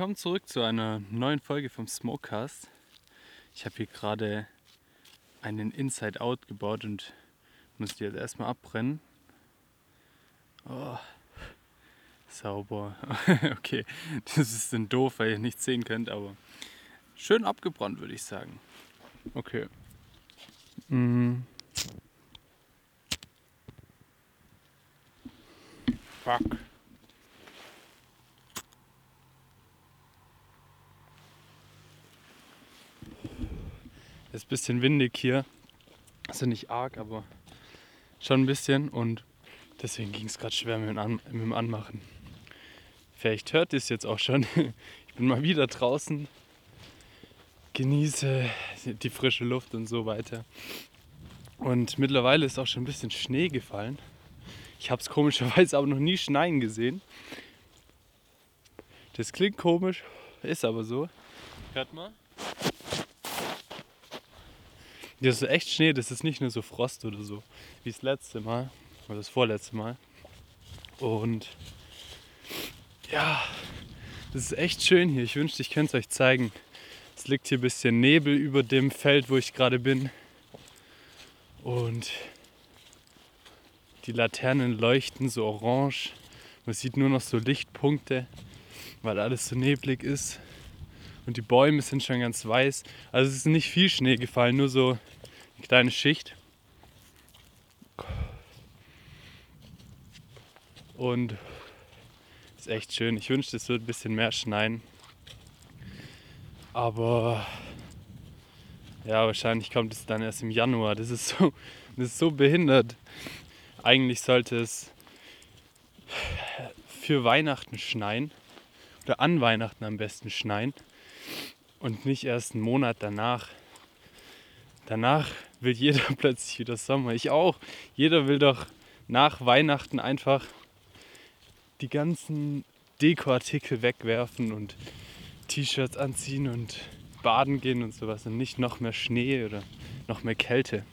Willkommen zurück zu einer neuen Folge vom Smokecast. Ich habe hier gerade einen Inside Out gebaut und muss die jetzt erstmal abbrennen. Oh, sauber. okay, das ist dann doof, weil ihr nichts sehen könnt, aber schön abgebrannt, würde ich sagen. Okay. Mm. Fuck. Ist ein bisschen windig hier. Also nicht arg, aber schon ein bisschen. Und deswegen ging es gerade schwer mit dem, An mit dem Anmachen. Vielleicht hört ihr es jetzt auch schon. Ich bin mal wieder draußen, genieße die frische Luft und so weiter. Und mittlerweile ist auch schon ein bisschen Schnee gefallen. Ich habe es komischerweise aber noch nie schneien gesehen. Das klingt komisch, ist aber so. Hört mal. Das ist echt Schnee, das ist nicht nur so Frost oder so, wie das letzte Mal oder das vorletzte Mal. Und ja, das ist echt schön hier. Ich wünschte, ich könnte es euch zeigen. Es liegt hier ein bisschen Nebel über dem Feld, wo ich gerade bin. Und die Laternen leuchten so orange. Man sieht nur noch so Lichtpunkte, weil alles so neblig ist. Und die Bäume sind schon ganz weiß. Also es ist nicht viel Schnee gefallen, nur so eine kleine Schicht. Und ist echt schön. Ich wünschte, es würde ein bisschen mehr schneien. Aber ja, wahrscheinlich kommt es dann erst im Januar. Das ist so, das ist so behindert. Eigentlich sollte es für Weihnachten schneien. Oder an Weihnachten am besten schneien. Und nicht erst einen Monat danach. Danach will jeder plötzlich wieder Sommer. Ich auch. Jeder will doch nach Weihnachten einfach die ganzen Dekoartikel wegwerfen und T-Shirts anziehen und baden gehen und sowas und nicht noch mehr Schnee oder noch mehr Kälte.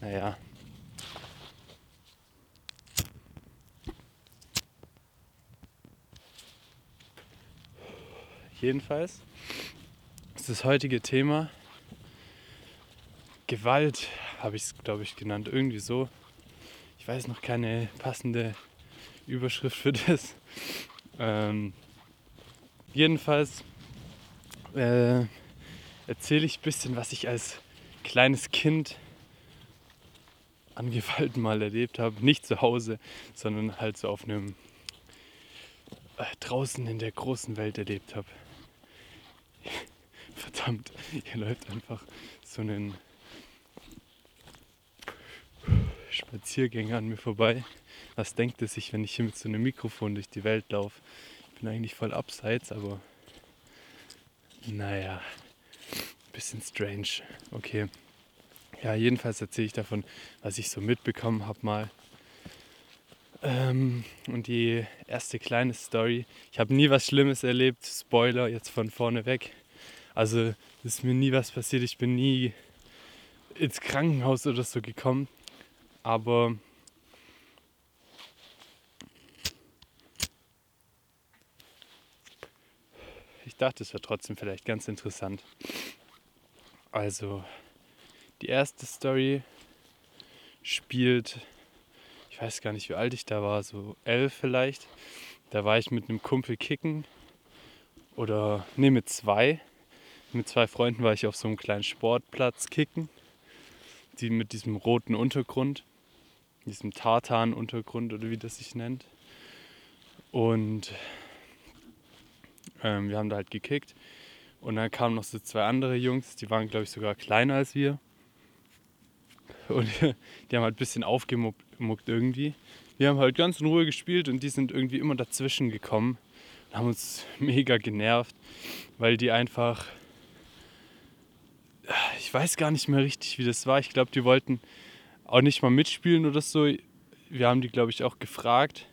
Naja. Jedenfalls ist das heutige Thema Gewalt, habe ich es, glaube ich, genannt. Irgendwie so. Ich weiß noch keine passende Überschrift für das. Ähm, jedenfalls äh, erzähle ich ein bisschen, was ich als kleines Kind an Gewalt mal erlebt habe. Nicht zu Hause, sondern halt so auf einem äh, draußen in der großen Welt erlebt habe. Verdammt, hier läuft einfach so ein Spaziergänger an mir vorbei. Was denkt er sich, wenn ich hier mit so einem Mikrofon durch die Welt laufe? Ich bin eigentlich voll abseits, aber naja, bisschen strange. Okay. Ja, jedenfalls erzähle ich davon, was ich so mitbekommen habe mal. Ähm, und die erste kleine Story. Ich habe nie was Schlimmes erlebt. Spoiler jetzt von vorne weg. Also ist mir nie was passiert. Ich bin nie ins Krankenhaus oder so gekommen. Aber ich dachte, es wäre trotzdem vielleicht ganz interessant. Also, die erste Story spielt, ich weiß gar nicht, wie alt ich da war, so elf vielleicht. Da war ich mit einem Kumpel kicken. Oder, nee, mit zwei. Mit zwei Freunden war ich auf so einem kleinen Sportplatz kicken. Die mit diesem roten Untergrund. Diesem Tartan-Untergrund oder wie das sich nennt. Und ähm, wir haben da halt gekickt. Und dann kamen noch so zwei andere Jungs, die waren, glaube ich, sogar kleiner als wir. Und die haben halt ein bisschen aufgemuckt irgendwie. Wir haben halt ganz in Ruhe gespielt und die sind irgendwie immer dazwischen gekommen und haben uns mega genervt, weil die einfach. Ich weiß gar nicht mehr richtig, wie das war. Ich glaube, die wollten auch nicht mal mitspielen oder so. Wir haben die, glaube ich, auch gefragt.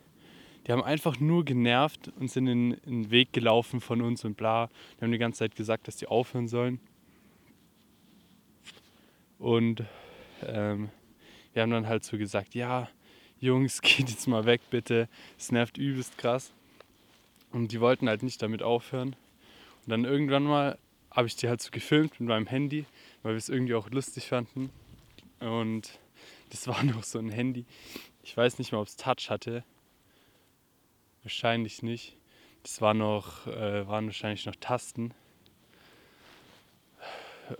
Die haben einfach nur genervt und sind in, den Weg gelaufen von uns und bla. Die haben die ganze Zeit gesagt, dass die aufhören sollen. Und ähm, wir haben dann halt so gesagt, ja, Jungs, geht jetzt mal weg bitte, es nervt übelst krass. Und die wollten halt nicht damit aufhören. Und dann irgendwann mal habe ich die halt so gefilmt mit meinem Handy, weil wir es irgendwie auch lustig fanden. Und das war noch so ein Handy. Ich weiß nicht mal, ob es Touch hatte. Wahrscheinlich nicht. Das war noch, äh, waren wahrscheinlich noch Tasten.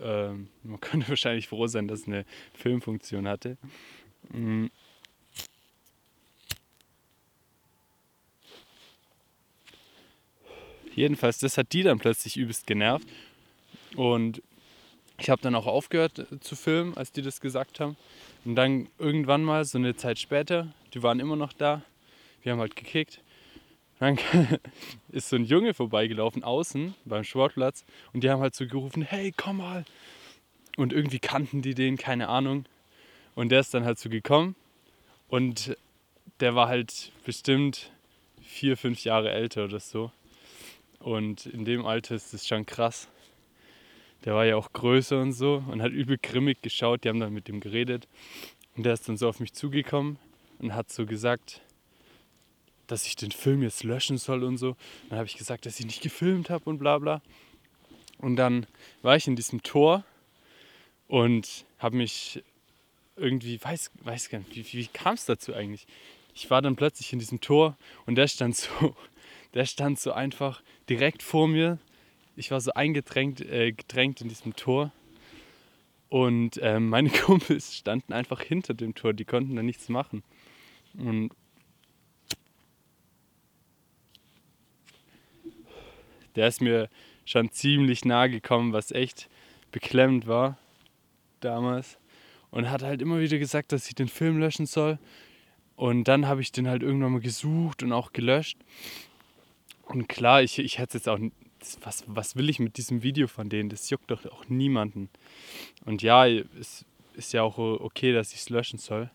Ähm, man könnte wahrscheinlich froh sein, dass es eine Filmfunktion hatte. Mhm. Jedenfalls, das hat die dann plötzlich übelst genervt. Und ich habe dann auch aufgehört zu filmen, als die das gesagt haben. Und dann irgendwann mal, so eine Zeit später, die waren immer noch da. Wir haben halt gekickt. Dann ist so ein Junge vorbeigelaufen außen beim Sportplatz und die haben halt so gerufen, hey, komm mal. Und irgendwie kannten die den, keine Ahnung. Und der ist dann halt so gekommen und der war halt bestimmt vier, fünf Jahre älter oder so. Und in dem Alter ist das schon krass. Der war ja auch größer und so und hat übel grimmig geschaut. Die haben dann mit ihm geredet. Und der ist dann so auf mich zugekommen und hat so gesagt, dass ich den Film jetzt löschen soll und so. Dann habe ich gesagt, dass ich nicht gefilmt habe und bla bla. Und dann war ich in diesem Tor und habe mich irgendwie, weiß, weiß gar nicht, wie, wie kam es dazu eigentlich? Ich war dann plötzlich in diesem Tor und der stand so der stand so einfach direkt vor mir. Ich war so eingedrängt äh, gedrängt in diesem Tor. Und ähm, meine Kumpels standen einfach hinter dem Tor, die konnten da nichts machen. Und der ist mir schon ziemlich nahe gekommen, was echt beklemmend war damals. Und hat halt immer wieder gesagt, dass ich den Film löschen soll. Und dann habe ich den halt irgendwann mal gesucht und auch gelöscht. Und klar, ich, ich hätte jetzt auch, was, was will ich mit diesem Video von denen? Das juckt doch auch niemanden. Und ja, es ist ja auch okay, dass ich es löschen soll.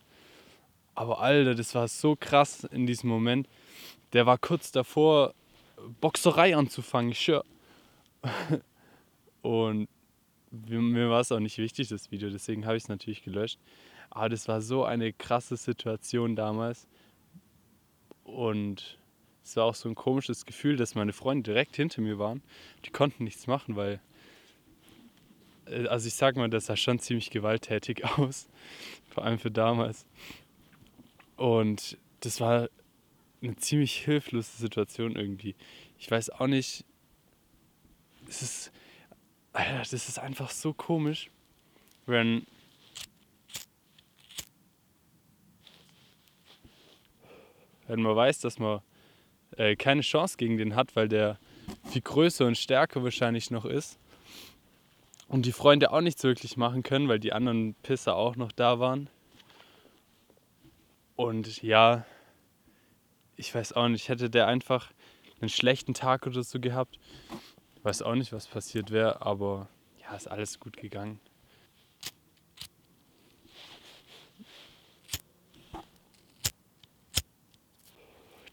Aber Alter, das war so krass in diesem Moment. Der war kurz davor, Boxerei anzufangen, ich schwör. Und mir war es auch nicht wichtig, das Video, deswegen habe ich es natürlich gelöscht. Aber das war so eine krasse Situation damals. Und es war auch so ein komisches Gefühl, dass meine Freunde direkt hinter mir waren. Die konnten nichts machen, weil. Äh, also ich sag mal, das sah schon ziemlich gewalttätig aus. Vor allem für damals. Und das war eine ziemlich hilflose Situation irgendwie. Ich weiß auch nicht. Es ist. Alter, das ist einfach so komisch, wenn. Wenn man weiß, dass man äh, keine Chance gegen den hat, weil der viel größer und stärker wahrscheinlich noch ist. Und die Freunde auch nichts wirklich machen können, weil die anderen Pisser auch noch da waren. Und ja, ich weiß auch nicht, hätte der einfach einen schlechten Tag oder so gehabt. Weiß auch nicht, was passiert wäre, aber ja, ist alles gut gegangen.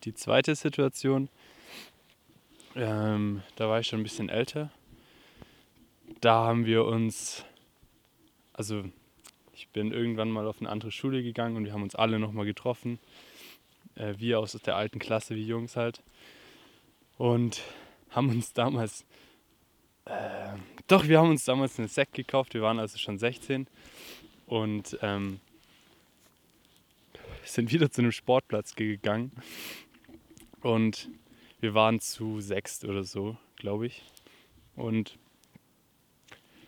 Die zweite Situation, ähm, da war ich schon ein bisschen älter. Da haben wir uns, also ich bin irgendwann mal auf eine andere Schule gegangen und wir haben uns alle nochmal getroffen. Äh, wir aus der alten Klasse, wie Jungs halt. Und haben uns damals, äh, doch, wir haben uns damals einen Sekt gekauft. Wir waren also schon 16 und ähm, sind wieder zu einem Sportplatz gegangen und wir waren zu sechst oder so, glaube ich. Und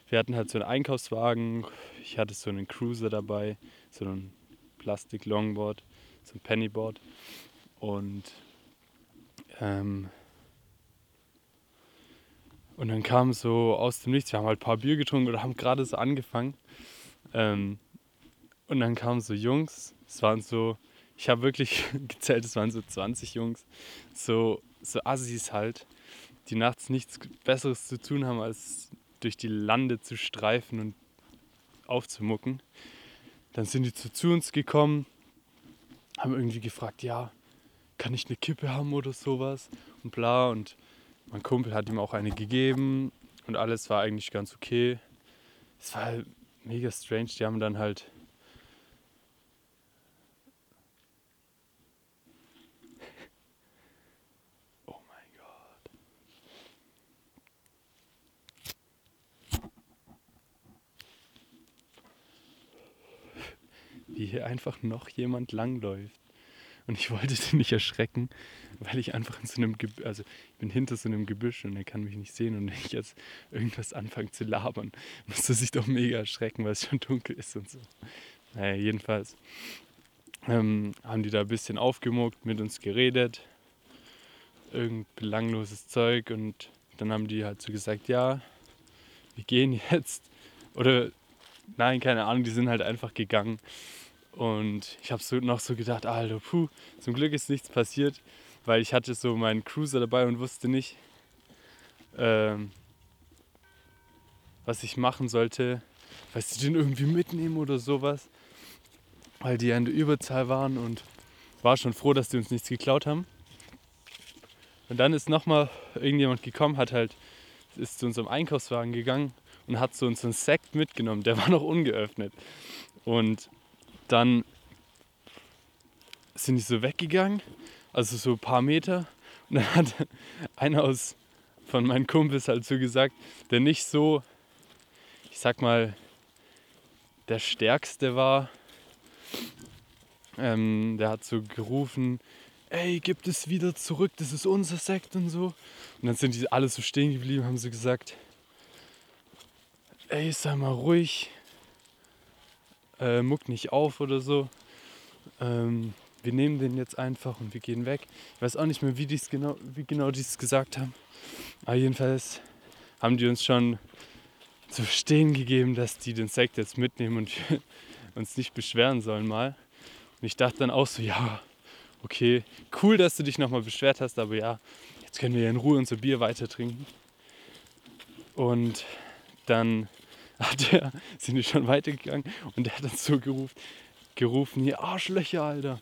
wir hatten halt so einen Einkaufswagen. Ich hatte so einen Cruiser dabei, so ein Plastik-Longboard, so ein Pennyboard. Und, ähm, und dann kam so aus dem Nichts, wir haben halt ein paar Bier getrunken oder haben gerade so angefangen. Ähm, und dann kamen so Jungs, es waren so ich habe wirklich gezählt, es waren so 20 Jungs, so, so Assis halt, die nachts nichts Besseres zu tun haben, als durch die Lande zu streifen und aufzumucken. Dann sind die zu, zu uns gekommen, haben irgendwie gefragt, ja, kann ich eine Kippe haben oder sowas und bla. Und mein Kumpel hat ihm auch eine gegeben und alles war eigentlich ganz okay. Es war halt mega strange. Die haben dann halt wie hier einfach noch jemand langläuft. Und ich wollte den nicht erschrecken, weil ich einfach in so einem Gebüsch, also ich bin hinter so einem Gebüsch und er kann mich nicht sehen. Und wenn ich jetzt irgendwas anfange zu labern, muss er sich doch mega erschrecken, weil es schon dunkel ist und so. Naja, jedenfalls ähm, haben die da ein bisschen aufgemuckt, mit uns geredet. Irgend belangloses Zeug und dann haben die halt so gesagt, ja, wir gehen jetzt. Oder nein, keine Ahnung, die sind halt einfach gegangen. Und ich habe so noch so gedacht, Alter, puh, zum Glück ist nichts passiert, weil ich hatte so meinen Cruiser dabei und wusste nicht, ähm, was ich machen sollte. Weil sie den irgendwie mitnehmen oder sowas. Weil die ja in der Überzahl waren und war schon froh, dass die uns nichts geklaut haben. Und dann ist nochmal irgendjemand gekommen, hat halt, ist zu unserem Einkaufswagen gegangen und hat so unseren Sekt mitgenommen. Der war noch ungeöffnet. Und dann sind die so weggegangen, also so ein paar Meter. Und dann hat einer aus von meinen Kumpels halt so gesagt, der nicht so, ich sag mal, der Stärkste war. Ähm, der hat so gerufen, ey, gib es wieder zurück, das ist unser Sekt und so. Und dann sind die alle so stehen geblieben, haben sie gesagt, ey, sei mal ruhig, äh, muck nicht auf oder so. Ähm, wir nehmen den jetzt einfach und wir gehen weg. Ich weiß auch nicht mehr, wie, dies genau, wie genau die es gesagt haben. Aber jedenfalls haben die uns schon zu verstehen gegeben, dass die den Sekt jetzt mitnehmen und uns nicht beschweren sollen mal. Und ich dachte dann auch so, ja, okay, cool, dass du dich nochmal beschwert hast, aber ja, jetzt können wir ja in Ruhe unser Bier weiter trinken. Und dann hat er, sind die schon weitergegangen und der hat dann so gerufen, gerufen, hier Arschlöcher, Alter.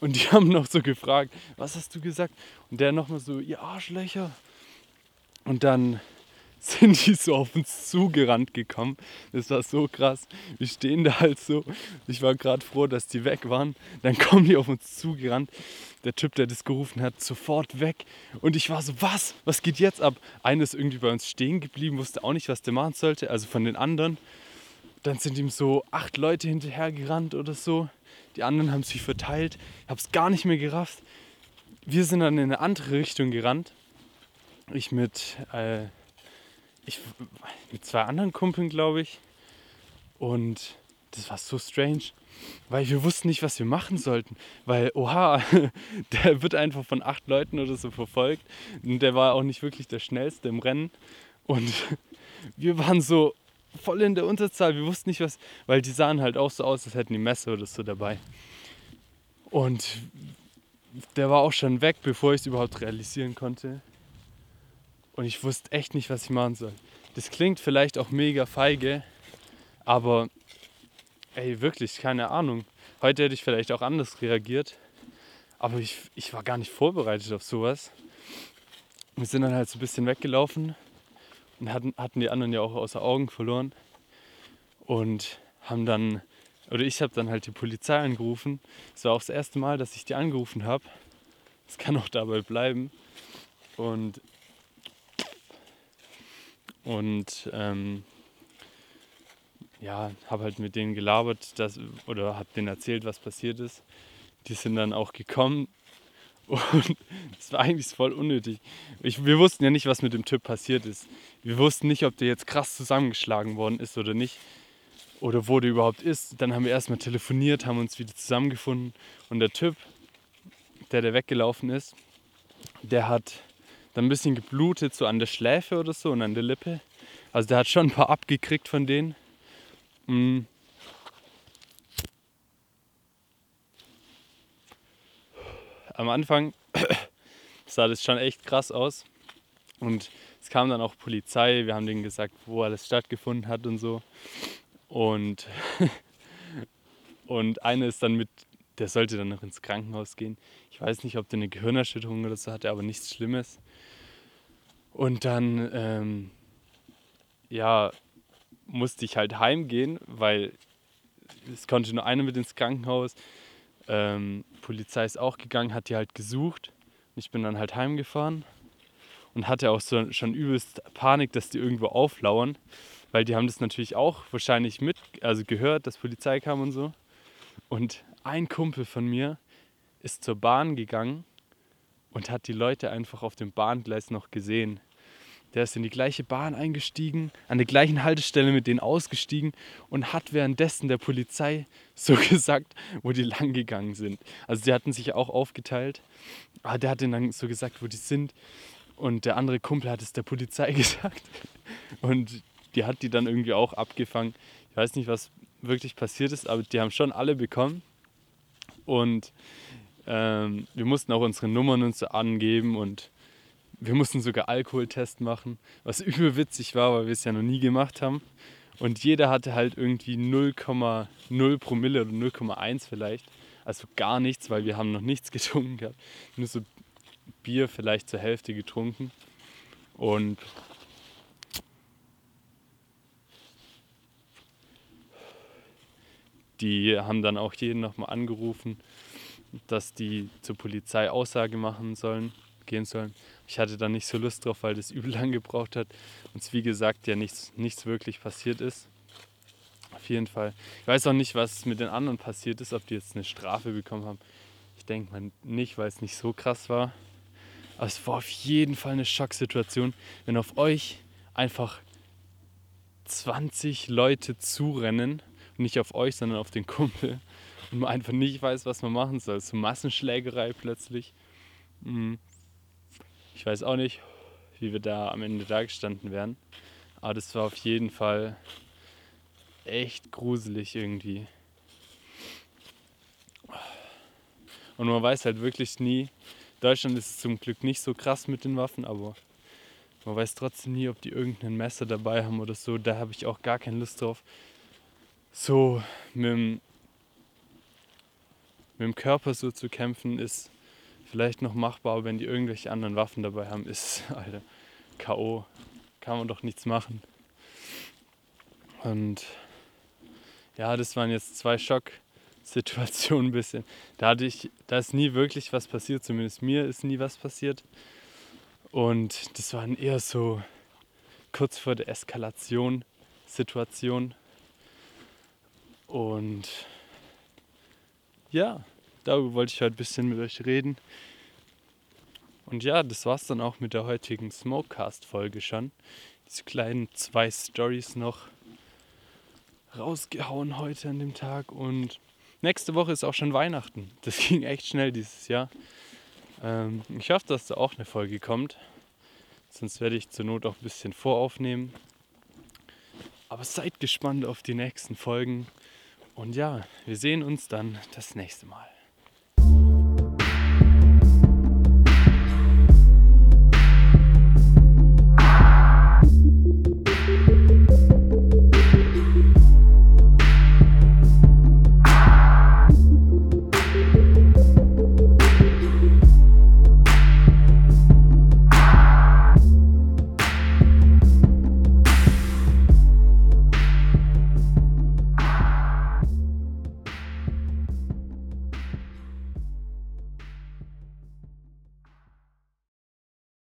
Und die haben noch so gefragt, was hast du gesagt? Und der nochmal so, ihr Arschlöcher. Und dann sind die so auf uns zugerannt gekommen. Das war so krass. Wir stehen da halt so. Ich war gerade froh, dass die weg waren. Dann kommen die auf uns zugerannt. Der Typ, der das gerufen hat, sofort weg. Und ich war so, was? Was geht jetzt ab? Einer ist irgendwie bei uns stehen geblieben, wusste auch nicht, was der machen sollte. Also von den anderen. Dann sind ihm so acht Leute hinterher gerannt oder so. Die anderen haben sich verteilt. Ich habe es gar nicht mehr gerafft. Wir sind dann in eine andere Richtung gerannt. Ich mit äh, ich, mit zwei anderen Kumpeln, glaube ich. Und das war so strange, weil wir wussten nicht, was wir machen sollten. Weil, oha, der wird einfach von acht Leuten oder so verfolgt. Und der war auch nicht wirklich der Schnellste im Rennen. Und wir waren so voll in der Unterzahl. Wir wussten nicht, was, weil die sahen halt auch so aus, als hätten die Messer oder so dabei. Und der war auch schon weg, bevor ich es überhaupt realisieren konnte. Und ich wusste echt nicht, was ich machen soll. Das klingt vielleicht auch mega feige, aber ey, wirklich, keine Ahnung. Heute hätte ich vielleicht auch anders reagiert. Aber ich, ich war gar nicht vorbereitet auf sowas. Wir sind dann halt so ein bisschen weggelaufen und hatten, hatten die anderen ja auch außer Augen verloren. Und haben dann, oder ich habe dann halt die Polizei angerufen. Es war auch das erste Mal, dass ich die angerufen habe. Es kann auch dabei bleiben. Und und ähm, ja, habe halt mit denen gelabert dass, oder habe denen erzählt, was passiert ist. Die sind dann auch gekommen und das war eigentlich voll unnötig. Ich, wir wussten ja nicht, was mit dem Typ passiert ist. Wir wussten nicht, ob der jetzt krass zusammengeschlagen worden ist oder nicht. Oder wo der überhaupt ist. Dann haben wir erstmal telefoniert, haben uns wieder zusammengefunden. Und der Typ, der da weggelaufen ist, der hat dann ein bisschen geblutet, so an der Schläfe oder so und an der Lippe. Also der hat schon ein paar abgekriegt von denen. Mhm. Am Anfang sah das schon echt krass aus. Und es kam dann auch Polizei, wir haben denen gesagt, wo alles stattgefunden hat und so. Und, und einer ist dann mit, der sollte dann noch ins Krankenhaus gehen. Ich weiß nicht, ob der eine Gehirnerschütterung oder so hatte, aber nichts Schlimmes. Und dann, ähm, ja, musste ich halt heimgehen, weil es konnte nur einer mit ins Krankenhaus. Ähm, Polizei ist auch gegangen, hat die halt gesucht. Und ich bin dann halt heimgefahren und hatte auch so, schon übelst Panik, dass die irgendwo auflauern, weil die haben das natürlich auch wahrscheinlich mit, also gehört, dass Polizei kam und so. Und ein Kumpel von mir ist zur Bahn gegangen und hat die Leute einfach auf dem Bahngleis noch gesehen. Der ist in die gleiche Bahn eingestiegen, an der gleichen Haltestelle mit denen ausgestiegen und hat währenddessen der Polizei so gesagt, wo die lang gegangen sind. Also die hatten sich auch aufgeteilt. Aber der hat denen dann so gesagt, wo die sind. Und der andere Kumpel hat es der Polizei gesagt. Und die hat die dann irgendwie auch abgefangen. Ich weiß nicht, was wirklich passiert ist, aber die haben schon alle bekommen. Und ähm, wir mussten auch unsere Nummern und so angeben und wir mussten sogar Alkoholtest machen, was überwitzig war, weil wir es ja noch nie gemacht haben. Und jeder hatte halt irgendwie 0,0 Promille oder 0,1 vielleicht. Also gar nichts, weil wir haben noch nichts getrunken gehabt. Nur so Bier vielleicht zur Hälfte getrunken. Und die haben dann auch jeden nochmal angerufen, dass die zur Polizei Aussage machen sollen, gehen sollen. Ich hatte da nicht so Lust drauf, weil das übel lang gebraucht hat. Und wie gesagt, ja nichts, nichts wirklich passiert ist. Auf jeden Fall. Ich weiß auch nicht, was mit den anderen passiert ist, ob die jetzt eine Strafe bekommen haben. Ich denke mal nicht, weil es nicht so krass war. Aber es war auf jeden Fall eine Schocksituation, wenn auf euch einfach 20 Leute zurennen. Nicht auf euch, sondern auf den Kumpel. Und man einfach nicht weiß, was man machen soll. So Massenschlägerei plötzlich. Mhm. Ich weiß auch nicht, wie wir da am Ende da gestanden wären. Aber das war auf jeden Fall echt gruselig irgendwie. Und man weiß halt wirklich nie, Deutschland ist zum Glück nicht so krass mit den Waffen, aber man weiß trotzdem nie, ob die irgendein Messer dabei haben oder so. Da habe ich auch gar keine Lust drauf. So mit dem, mit dem Körper so zu kämpfen ist vielleicht noch machbar, aber wenn die irgendwelche anderen Waffen dabei haben, ist, Alter, K.O. Kann man doch nichts machen. Und ja, das waren jetzt zwei Schocksituationen ein bisschen. Da hatte ich, da ist nie wirklich was passiert, zumindest mir ist nie was passiert. Und das waren eher so kurz vor der Eskalation Situation. Und ja, darüber wollte ich heute ein bisschen mit euch reden. Und ja, das war's dann auch mit der heutigen Smokecast-Folge schon. Diese kleinen zwei Stories noch rausgehauen heute an dem Tag. Und nächste Woche ist auch schon Weihnachten. Das ging echt schnell dieses Jahr. Ähm, ich hoffe, dass da auch eine Folge kommt. Sonst werde ich zur Not auch ein bisschen voraufnehmen. Aber seid gespannt auf die nächsten Folgen. Und ja, wir sehen uns dann das nächste Mal.